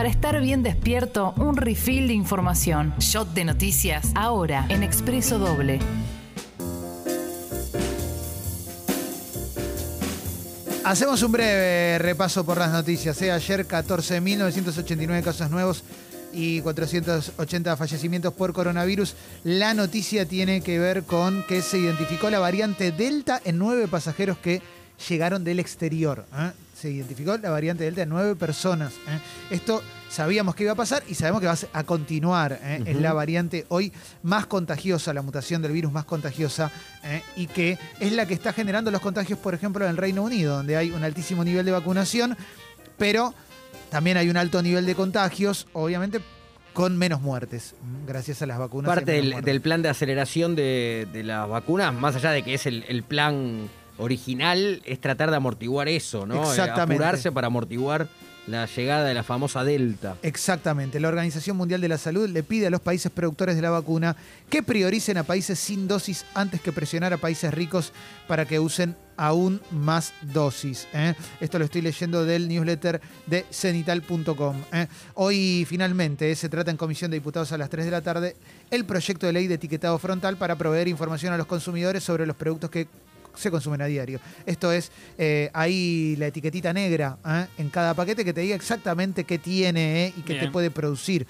Para estar bien despierto, un refill de información. Shot de noticias. Ahora, en Expreso Doble. Hacemos un breve repaso por las noticias. ¿eh? Ayer 14.989 casos nuevos y 480 fallecimientos por coronavirus. La noticia tiene que ver con que se identificó la variante Delta en nueve pasajeros que llegaron del exterior. ¿eh? Se identificó la variante Delta nueve personas. ¿eh? Esto sabíamos que iba a pasar y sabemos que va a continuar. ¿eh? Es la variante hoy más contagiosa, la mutación del virus más contagiosa y que es la que está generando los contagios, por ejemplo, en el Reino Unido, donde hay un altísimo nivel de vacunación, pero también hay un alto nivel de contagios, obviamente con menos muertes, gracias a las vacunas. Parte del, plan de aceleración de, de las vacunas, más allá de que es el, el plan original, es tratar de amortiguar eso, ¿no? Eh, Exactamente. Apurarse para amortiguar la llegada de la famosa Delta. Exactamente. La Organización Mundial de la Salud le pide a los países productores de la vacuna que prioricen a países sin dosis antes que presionar a países ricos para que usen aún más dosis. ¿eh? Esto lo estoy leyendo del newsletter de cenital.com. ¿eh? Hoy finalmente eh, se trata en Comisión de Diputados a las 3 de la tarde el proyecto de ley de etiquetado frontal para proveer información a los consumidores sobre los productos que se consumen a diario. Esto es, eh, ahí la etiquetita negra ¿eh? en cada paquete que te diga exactamente qué tiene ¿eh? y qué te puede producir.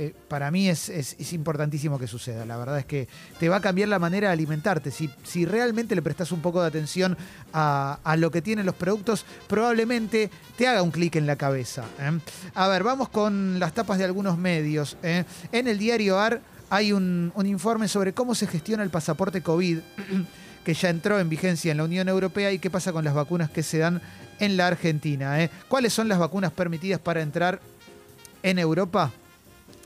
Eh, para mí es, es- es importantísimo que suceda. La verdad es que te va a cambiar la manera de alimentarte. Si, si realmente le prestas un poco de atención a, a lo que tienen los productos, probablemente te haga un clic en la cabeza. ¿eh? A ver, vamos con las tapas de algunos medios. ¿eh? En el diario AR hay un, un informe sobre cómo se gestiona el pasaporte COVID que ya entró en vigencia en la Unión Europea y qué pasa con las vacunas que se dan en la Argentina. ¿eh? ¿Cuáles son las vacunas permitidas para entrar en Europa?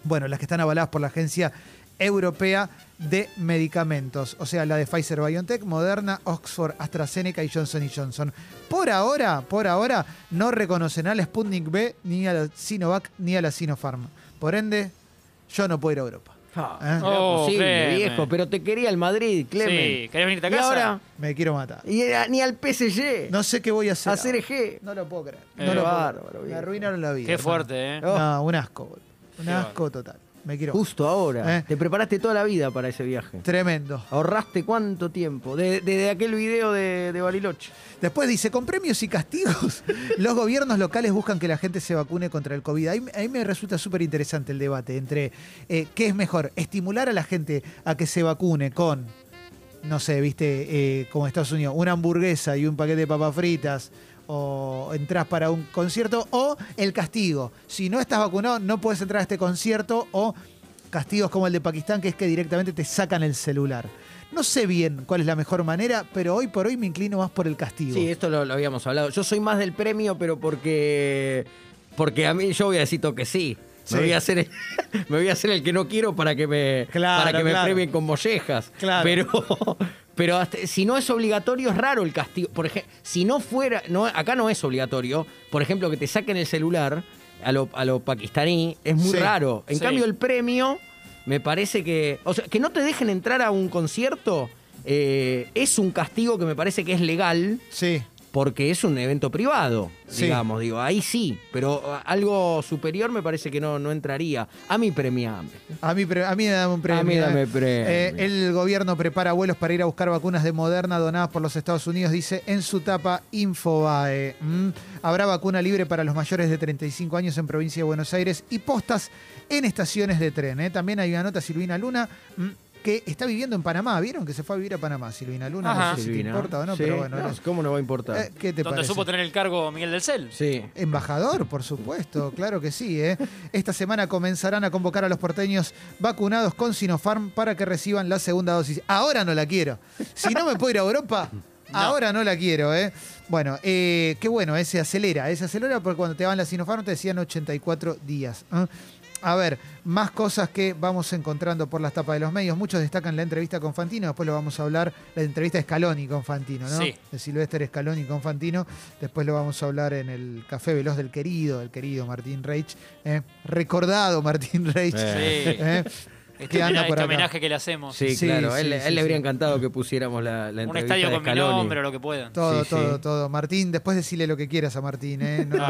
Bueno, las que están avaladas por la Agencia Europea de Medicamentos, o sea, la de Pfizer BioNTech, Moderna, Oxford, AstraZeneca y Johnson Johnson. Por ahora, por ahora, no reconocen a la Sputnik B, ni a la Sinovac, ni a la Sinopharm. Por ende, yo no puedo ir a Europa. Ah, ¿Eh? Oh, posible, Clemen. viejo, pero te quería el Madrid, Clemen. Sí, ¿querés venirte a Y casa? ahora, Me quiero matar. y era- ni al PSG, No sé qué voy a hacer. a CRG. No lo puedo creer. Eh, No lo puedo bárbaro, creer. Me arruinaron la vida. Qué hermano. fuerte, ¿eh? No, un asco, boludo. Un asco total. Me quiero. Justo ahora. Eh. Te preparaste toda la vida para ese viaje. Tremendo. ¿Ahorraste cuánto tiempo? De- Desde aquel video de, de Bariloche. Después dice, con premios y castigos, los gobiernos locales buscan que la gente se vacune contra el COVID. Ahí, ahí me resulta súper interesante el debate entre eh, qué es mejor, estimular a la gente a que se vacune con, no sé, viste, eh, como Estados Unidos, una hamburguesa y un paquete de papas fritas, o entras para un concierto, o el castigo. Si no estás vacunado, no puedes entrar a este concierto, o castigos como el de Pakistán, que es que directamente te sacan el celular. No sé bien cuál es la mejor manera, pero hoy por hoy me inclino más por el castigo. Sí, esto lo, lo habíamos hablado. Yo soy más del premio, pero porque. Porque a mí yo voy a decir que sí. Sí. Me voy a hacer el, me voy a hacer el que no quiero para que me Claro, para que me premien con mollejas. Claro. Pero pero hasta- si no es obligatorio es raro el castigo. Por ejemplo, si no fuera no acá no es obligatorio, por ejemplo, que te saquen el celular a lo, a lo pakistaní es muy Sí. raro. En Sí. cambio el premio me parece que o sea, que no te dejen entrar a un concierto eh, es un castigo que me parece que es legal Sí. Porque es un evento privado, Sí. digamos, digo, ahí sí, pero algo superior me parece que no, no entraría. A mí premiame. A mí, pre- a mí dame un premio. A mí dame eh. premio. Eh, el gobierno prepara vuelos para ir a buscar vacunas de Moderna donadas por los Estados Unidos, dice en su tapa Infobae. Mm. Habrá vacuna libre para los mayores de 35 años en provincia de Buenos Aires y postas en estaciones de tren. eh. También hay una nota Silvina Luna mm, que está viviendo en Panamá. ¿Vieron que se fue a vivir a Panamá, Silvina Luna? Ajá. No sé si te importa o no, Sí, pero bueno. no, ¿Cómo no va a importar? eh, ¿Qué te Donde parece? supo tener el cargo Miguel del Cel. sí. Embajador, por supuesto, claro que sí. ¿eh? Esta semana comenzarán a convocar a los porteños vacunados con Sinopharm para que reciban la segunda dosis. Ahora no la quiero. Si no me puedo ir a Europa, ahora no la quiero. ¿eh? Bueno, eh, qué bueno, eh, se acelera. eh, se acelera porque cuando te van la Sinopharm te decían 84 días. ¿eh? A ver, más cosas que vamos encontrando por las tapas de los medios. Muchos destacan la entrevista con Fantino, después lo vamos a hablar, la entrevista de Scaloni con Fantino, ¿no? Sí. De Silvestre Scaloni con Fantino. Después lo vamos a hablar en el Café Veloz del querido, el querido Martín Reich. ¿eh? Recordado Martín Reich. Sí. ¿eh? Este, anda homena- por este homenaje que le hacemos. Sí, Sí, claro. sí, él, sí, él sí. le habría encantado que pusiéramos la, la Un estadio de con mi nombre o lo que puedan. Todo, Sí, todo, sí. todo. Martín, después decirle lo que quieras a Martín, ¿eh? No,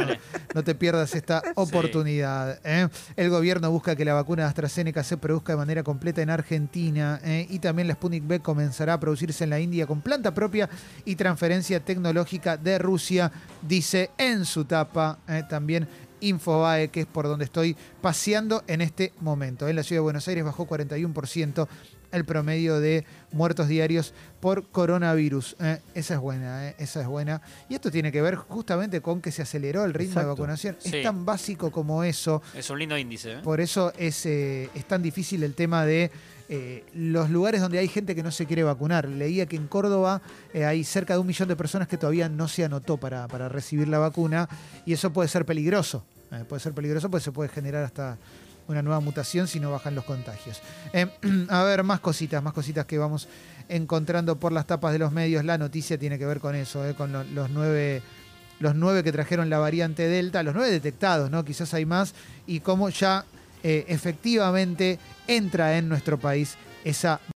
no te pierdas esta oportunidad. ¿eh? El gobierno busca que la vacuna de AstraZeneca se produzca de manera completa en Argentina ¿eh? y también la Sputnik V comenzará a producirse en la India con planta propia y transferencia tecnológica de Rusia, dice en su tapa ¿eh? también Infobae, que es por donde estoy paseando en este momento. En la ciudad de Buenos Aires bajó 41% el promedio de muertos diarios por coronavirus. ¿eh? esa es buena, ¿eh? esa es buena. Y esto tiene que ver justamente con que se aceleró el ritmo de vacunación. Sí. Es tan básico como eso. Es un lindo índice. ¿eh? Por eso es, eh, es tan difícil el tema de eh, los lugares donde hay gente que no se quiere vacunar. Leía que en Córdoba eh, hay cerca de un millón de personas que todavía no se anotó para, para recibir la vacuna y eso puede ser peligroso. Eh, puede ser peligroso porque se puede generar hasta una nueva mutación si no bajan los contagios. Eh, a ver, más cositas, más cositas que vamos encontrando por las tapas de los medios. La noticia tiene que ver con eso, eh, con lo- los nueve los nueve que trajeron la variante Delta, los nueve detectados, ¿no? Quizás hay más, y cómo ya efectivamente entra en nuestro país esa